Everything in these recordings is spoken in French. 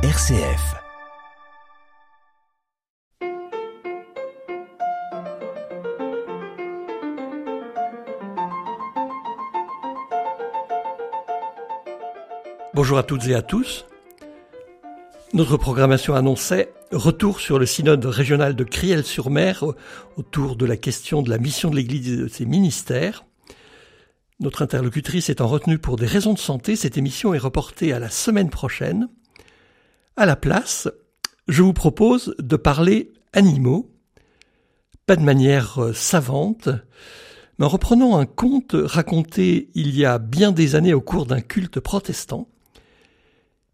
RCF. Bonjour à toutes et à tous. Notre programmation annonçait retour sur le synode régional de Criel-sur-Mer autour de la question de la mission de l'Église et de ses ministères. Notre interlocutrice étant retenue pour des raisons de santé, cette émission est reportée à la semaine prochaine. À la place, je vous propose de parler animaux, pas de manière euh, savante, mais en reprenant un conte raconté il y a bien des années au cours d'un culte protestant.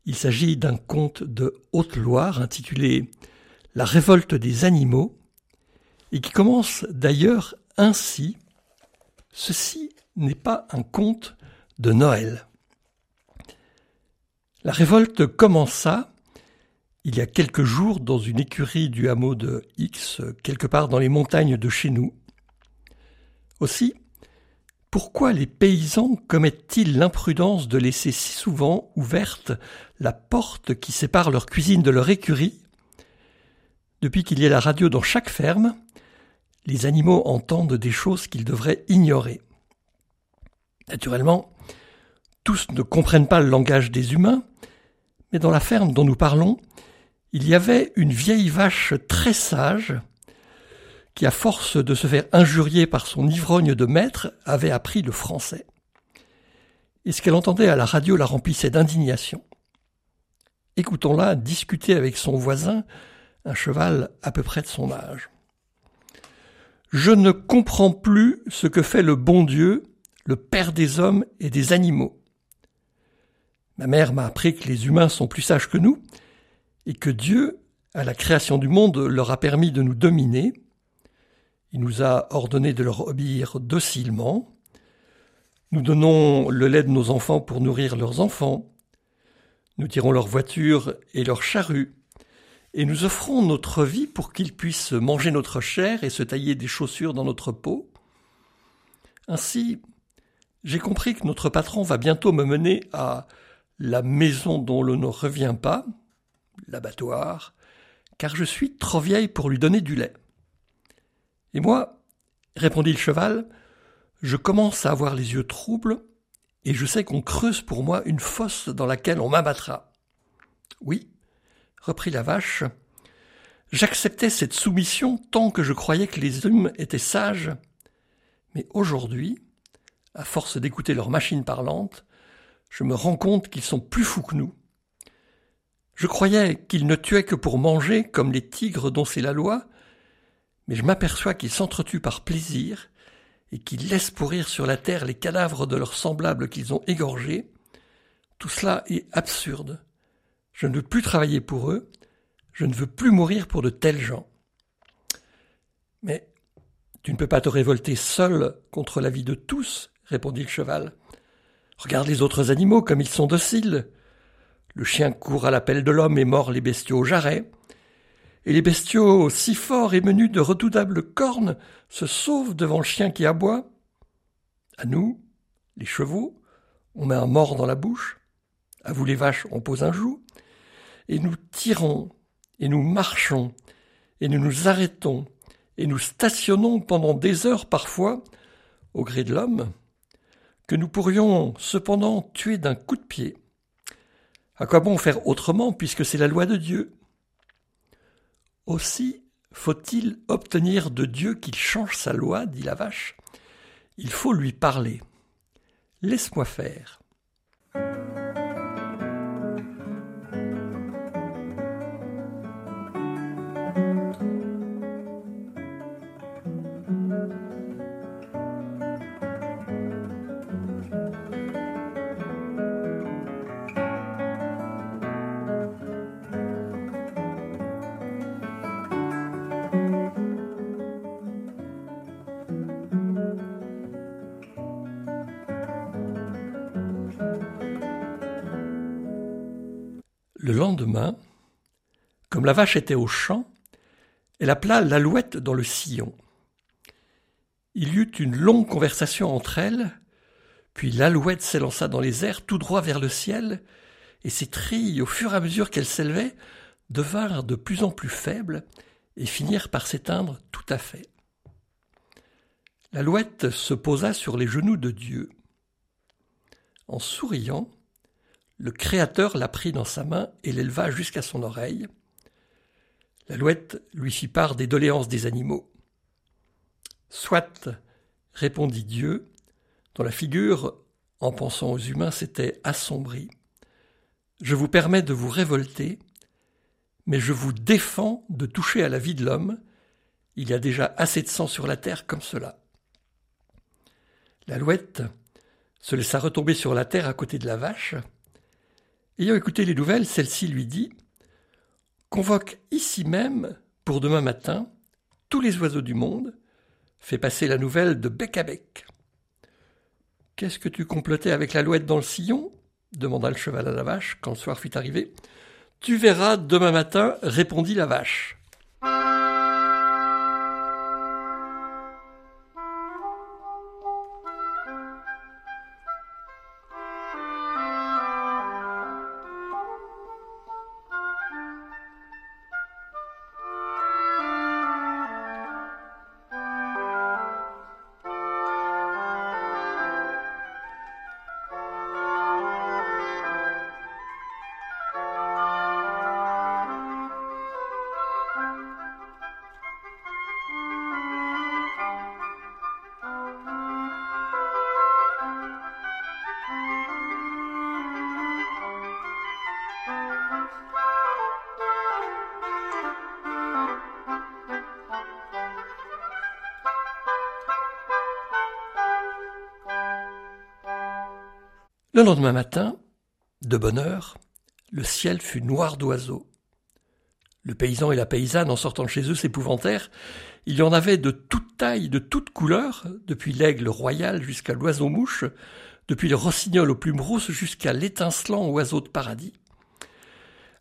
Il s'agit d'un conte de Haute-Loire intitulé La révolte des animaux, et qui commence d'ailleurs ainsi. Ceci n'est pas un conte de Noël. La révolte commença il y a quelques jours dans une écurie du hameau de X, quelque part dans les montagnes de chez nous. Aussi, pourquoi les paysans commettent-ils l'imprudence de laisser si souvent ouverte la porte qui sépare leur cuisine de leur écurie? Depuis qu'il y a la radio dans chaque ferme, les animaux entendent des choses qu'ils devraient ignorer. Naturellement, tous ne comprennent pas le langage des humains, mais dans la ferme dont nous parlons, il y avait une vieille vache très sage qui, à force de se faire injurier par son ivrogne de maître, avait appris le français. Et ce qu'elle entendait à la radio la remplissait d'indignation. Écoutons-la discuter avec son voisin, un cheval à peu près de son âge. Je ne comprends plus ce que fait le bon Dieu le Père des hommes et des animaux. Ma mère m'a appris que les humains sont plus sages que nous, et que Dieu, à la création du monde, leur a permis de nous dominer. Il nous a ordonné de leur obéir docilement. Nous donnons le lait de nos enfants pour nourrir leurs enfants. Nous tirons leurs voitures et leurs charrues. Et nous offrons notre vie pour qu'ils puissent manger notre chair et se tailler des chaussures dans notre peau. Ainsi, j'ai compris que notre patron va bientôt me mener à la maison dont l'on ne revient pas, l'abattoir, car je suis trop vieille pour lui donner du lait. Et moi, répondit le cheval, je commence à avoir les yeux troubles, et je sais qu'on creuse pour moi une fosse dans laquelle on m'abattra. Oui, reprit la vache, j'acceptais cette soumission tant que je croyais que les hommes étaient sages, mais aujourd'hui, à force d'écouter leurs machines parlantes, je me rends compte qu'ils sont plus fous que nous. Je croyais qu'ils ne tuaient que pour manger, comme les tigres dont c'est la loi, mais je m'aperçois qu'ils s'entretuent par plaisir et qu'ils laissent pourrir sur la terre les cadavres de leurs semblables qu'ils ont égorgés. Tout cela est absurde. Je ne veux plus travailler pour eux, je ne veux plus mourir pour de tels gens. Mais tu ne peux pas te révolter seul contre la vie de tous, répondit le cheval. Regarde les autres animaux comme ils sont dociles. Le chien court à l'appel de l'homme et mord les bestiaux au jarret. Et les bestiaux, si forts et menus de redoutables cornes, se sauvent devant le chien qui aboie. À nous, les chevaux, on met un mort dans la bouche. À vous les vaches, on pose un joug. Et nous tirons, et nous marchons, et nous nous arrêtons, et nous stationnons pendant des heures parfois, au gré de l'homme, que nous pourrions cependant tuer d'un coup de pied. À quoi bon faire autrement puisque c'est la loi de Dieu? Aussi faut-il obtenir de Dieu qu'il change sa loi, dit la vache. Il faut lui parler. Laisse-moi faire. Le lendemain, comme la vache était au champ, elle appela l'alouette dans le sillon. Il y eut une longue conversation entre elles, puis l'alouette s'élança dans les airs tout droit vers le ciel, et ses trilles, au fur et à mesure qu'elles s'élevaient, devinrent de plus en plus faibles et finirent par s'éteindre tout à fait. L'alouette se posa sur les genoux de Dieu. En souriant, le Créateur la prit dans sa main et l'éleva jusqu'à son oreille. L'alouette lui fit part des doléances des animaux. Soit, répondit Dieu, dont la figure, en pensant aux humains, s'était assombrie. Je vous permets de vous révolter, mais je vous défends de toucher à la vie de l'homme. Il y a déjà assez de sang sur la terre comme cela. L'alouette se laissa retomber sur la terre à côté de la vache. Ayant écouté les nouvelles, celle-ci lui dit Convoque ici même, pour demain matin, tous les oiseaux du monde, fais passer la nouvelle de bec à bec. Qu'est-ce que tu complotais avec l'alouette dans le sillon? demanda le cheval à la vache quand le soir fut arrivé. Tu verras demain matin, répondit la vache. Le lendemain matin, de bonne heure, le ciel fut noir d'oiseaux. Le paysan et la paysanne, en sortant de chez eux, s'épouvantèrent. Il y en avait de toute taille, de toutes couleurs, depuis l'aigle royal jusqu'à l'oiseau-mouche, depuis le rossignol aux plumes rousses jusqu'à l'étincelant oiseau de paradis.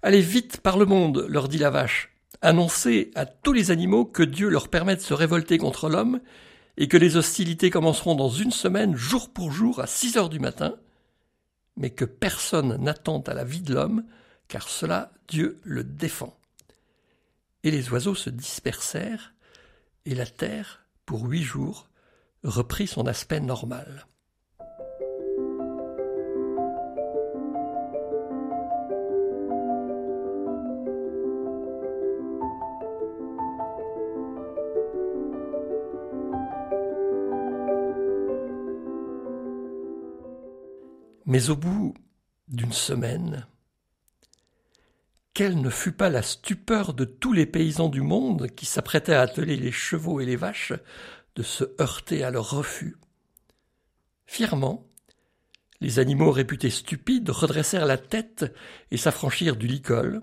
Allez vite par le monde, leur dit la vache. Annoncez à tous les animaux que Dieu leur permet de se révolter contre l'homme et que les hostilités commenceront dans une semaine, jour pour jour, à six heures du matin, mais que personne n'attend à la vie de l'homme, car cela Dieu le défend. Et les oiseaux se dispersèrent, et la terre, pour huit jours, reprit son aspect normal. Mais au bout d'une semaine, quelle ne fut pas la stupeur de tous les paysans du monde qui s'apprêtaient à atteler les chevaux et les vaches de se heurter à leur refus. Fièrement, les animaux réputés stupides redressèrent la tête et s'affranchirent du licol.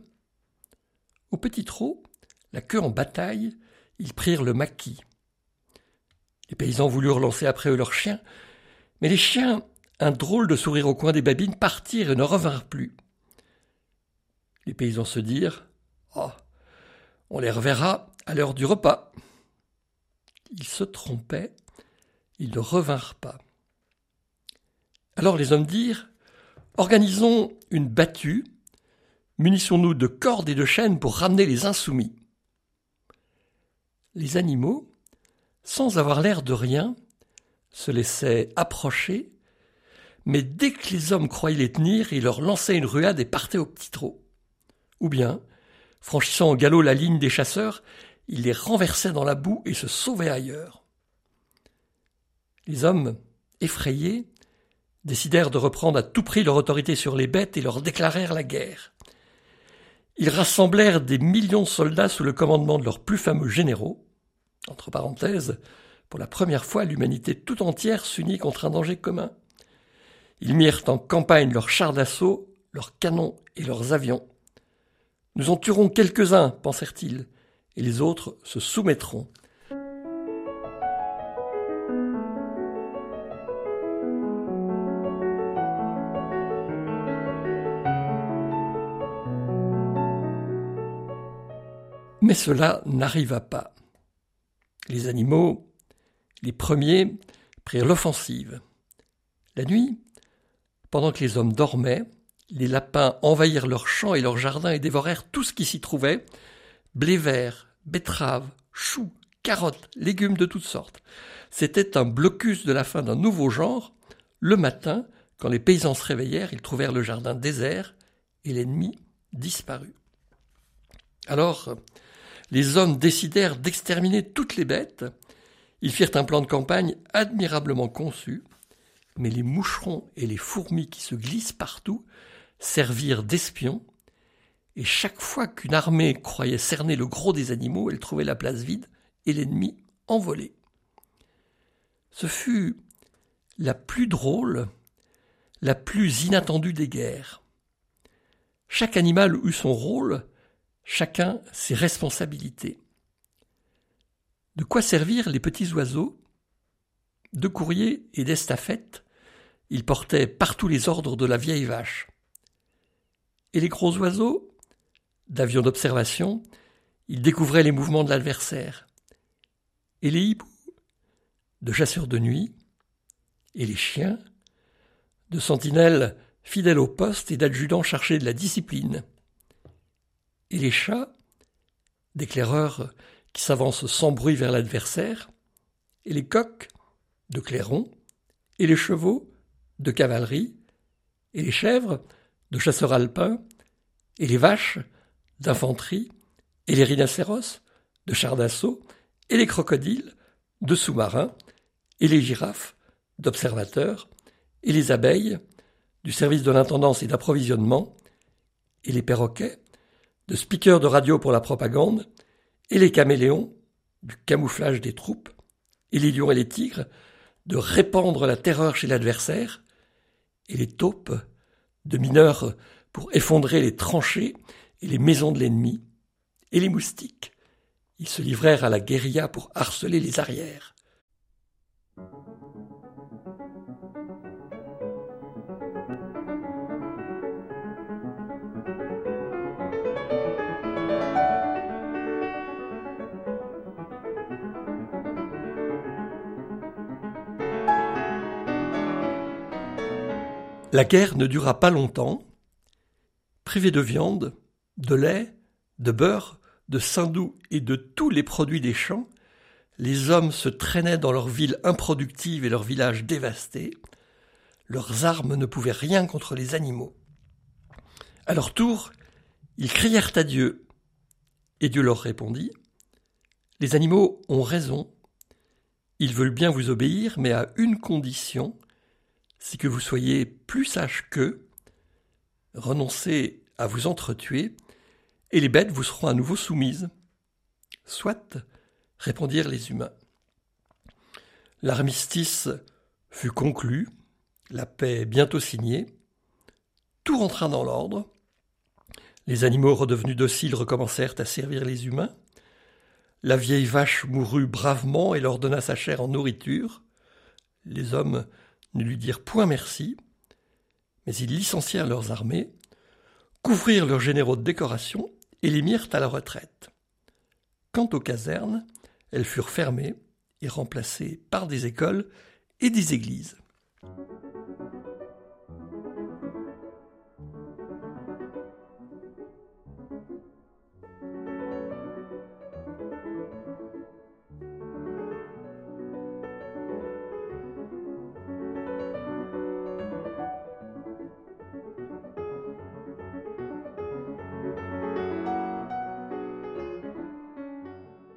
Au petit trot, la queue en bataille, ils prirent le maquis. Les paysans voulurent lancer après eux leurs chiens, mais les chiens un drôle de sourire au coin des babines, partirent et ne revinrent plus. Les paysans se dirent Oh, on les reverra à l'heure du repas. Ils se trompaient, ils ne revinrent pas. Alors les hommes dirent Organisons une battue, munissons-nous de cordes et de chaînes pour ramener les insoumis. Les animaux, sans avoir l'air de rien, se laissaient approcher mais dès que les hommes croyaient les tenir, ils leur lançaient une ruade et partaient au petit trot. Ou bien, franchissant au galop la ligne des chasseurs, ils les renversaient dans la boue et se sauvaient ailleurs. Les hommes, effrayés, décidèrent de reprendre à tout prix leur autorité sur les bêtes et leur déclarèrent la guerre. Ils rassemblèrent des millions de soldats sous le commandement de leurs plus fameux généraux. Entre parenthèses, pour la première fois, l'humanité tout entière s'unit contre un danger commun. Ils mirent en campagne leurs chars d'assaut, leurs canons et leurs avions. Nous en tuerons quelques-uns, pensèrent-ils, et les autres se soumettront. Mais cela n'arriva pas. Les animaux, les premiers, prirent l'offensive. La nuit, pendant que les hommes dormaient, Les lapins envahirent leurs champs et leurs jardins et dévorèrent tout ce qui s'y trouvait, blé vert, betteraves, choux, carottes, légumes de toutes sortes. C'était un blocus de la fin d'un nouveau genre. Le matin, quand les paysans se réveillèrent, ils trouvèrent le jardin désert et l'ennemi disparu. Alors, les hommes décidèrent d'exterminer toutes les bêtes. Ils firent un plan de campagne admirablement conçu, mais les moucherons et les fourmis qui se glissent partout servirent d'espions, et chaque fois qu'une armée croyait cerner le gros des animaux, elle trouvait la place vide et l'ennemi envolé. Ce fut la plus drôle, la plus inattendue des guerres. Chaque animal eut son rôle, chacun ses responsabilités. De quoi servir les petits oiseaux De courriers et d'estafettes, ils portaient partout les ordres de la vieille vache. Et les gros oiseaux D'avions d'observation, ils découvraient les mouvements de l'adversaire. Et les hiboux De chasseurs de nuit, et les chiens De sentinelles fidèles au poste et d'adjudants chargés de la discipline et les chats, d'éclaireurs qui s'avancent sans bruit vers l'adversaire, et les coqs, de clairons, et les chevaux, de cavalerie, et les chèvres, de chasseurs alpins, et les vaches, d'infanterie, et les rhinocéros, de chars d'assaut, et les crocodiles, de sous-marins, et les girafes, d'observateurs, et les abeilles, du service de l'intendance et d'approvisionnement, et les perroquets, de speakers de radio pour la propagande, et les caméléons, du camouflage des troupes, et les lions et les tigres, de répandre la terreur chez l'adversaire, et les taupes, de mineurs pour effondrer les tranchées et les maisons de l'ennemi, et les moustiques. Ils se livrèrent à la guérilla pour harceler les arrières. La guerre ne dura pas longtemps. Privés de viande, de lait, de beurre, de saindoux et de tous les produits des champs, les hommes se traînaient dans leurs villes improductives et leurs villages dévastés. Leurs armes ne pouvaient rien contre les animaux. À leur tour, ils crièrent à Dieu. Et Dieu leur répondit Les animaux ont raison. Ils veulent bien vous obéir, mais à une condition c'est que vous soyez plus sage qu'eux, renoncez à vous entretuer, et les bêtes vous seront à nouveau soumises. Soit, répondirent les humains. L'armistice fut conclu, la paix bientôt signée, tout rentra dans l'ordre, les animaux redevenus dociles recommencèrent à servir les humains, la vieille vache mourut bravement et leur donna sa chair en nourriture, les hommes ne lui dirent point merci, mais ils licencièrent leurs armées, couvrirent leurs généraux de décoration et les mirent à la retraite. Quant aux casernes, elles furent fermées et remplacées par des écoles et des églises.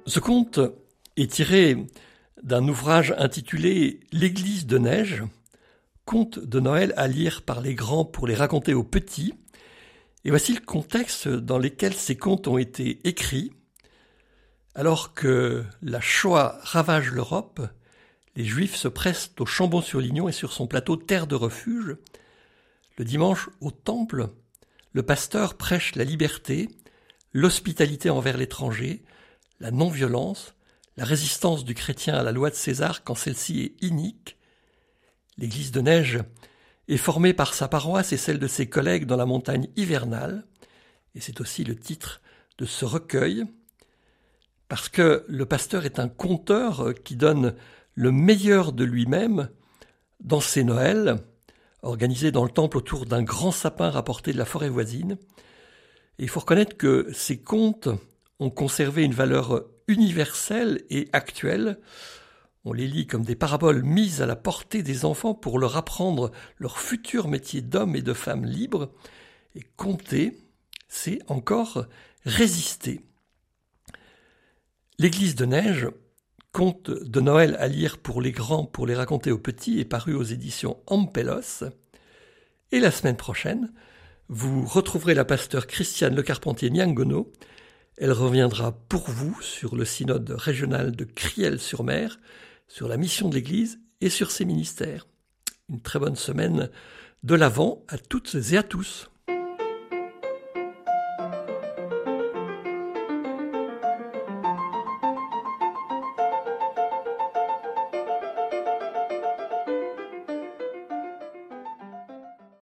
Ce conte est tiré d'un ouvrage intitulé L'Église de neige, conte de Noël à lire par les grands pour les raconter aux petits. Et voici le contexte dans lequel ces contes ont été écrits. Alors que la Shoah ravage l'Europe, les Juifs se pressent au Chambon-sur-Lignon et sur son plateau terre de refuge. Le dimanche, au Temple, le pasteur prêche la liberté, l'hospitalité envers l'étranger, la non-violence, la résistance du chrétien à la loi de César quand celle-ci est inique. L'église de neige est formée par sa paroisse et celle de ses collègues dans la montagne hivernale, et c'est aussi le titre de ce recueil, parce que le pasteur est un conteur qui donne le meilleur de lui-même dans ses Noëls, organisé dans le temple autour d'un grand sapin rapporté de la forêt voisine. Et il faut reconnaître que ces contes ont conservé une valeur universelle et actuelle. On les lit comme des paraboles mises à la portée des enfants pour leur apprendre leur futur métier d'homme et de femme libres. Et compter, c'est encore résister. L'église de neige, conte de Noël à lire pour les grands, pour les raconter aux petits, est paru aux éditions Ampelos. Et la semaine prochaine, vous retrouverez la pasteur Christiane Le Carpentier Niangono. Elle reviendra pour vous sur le synode régional de Criel-sur-Mer, sur la mission de l'Église et sur ses ministères. Une très bonne semaine de l'Avent à toutes et à tous.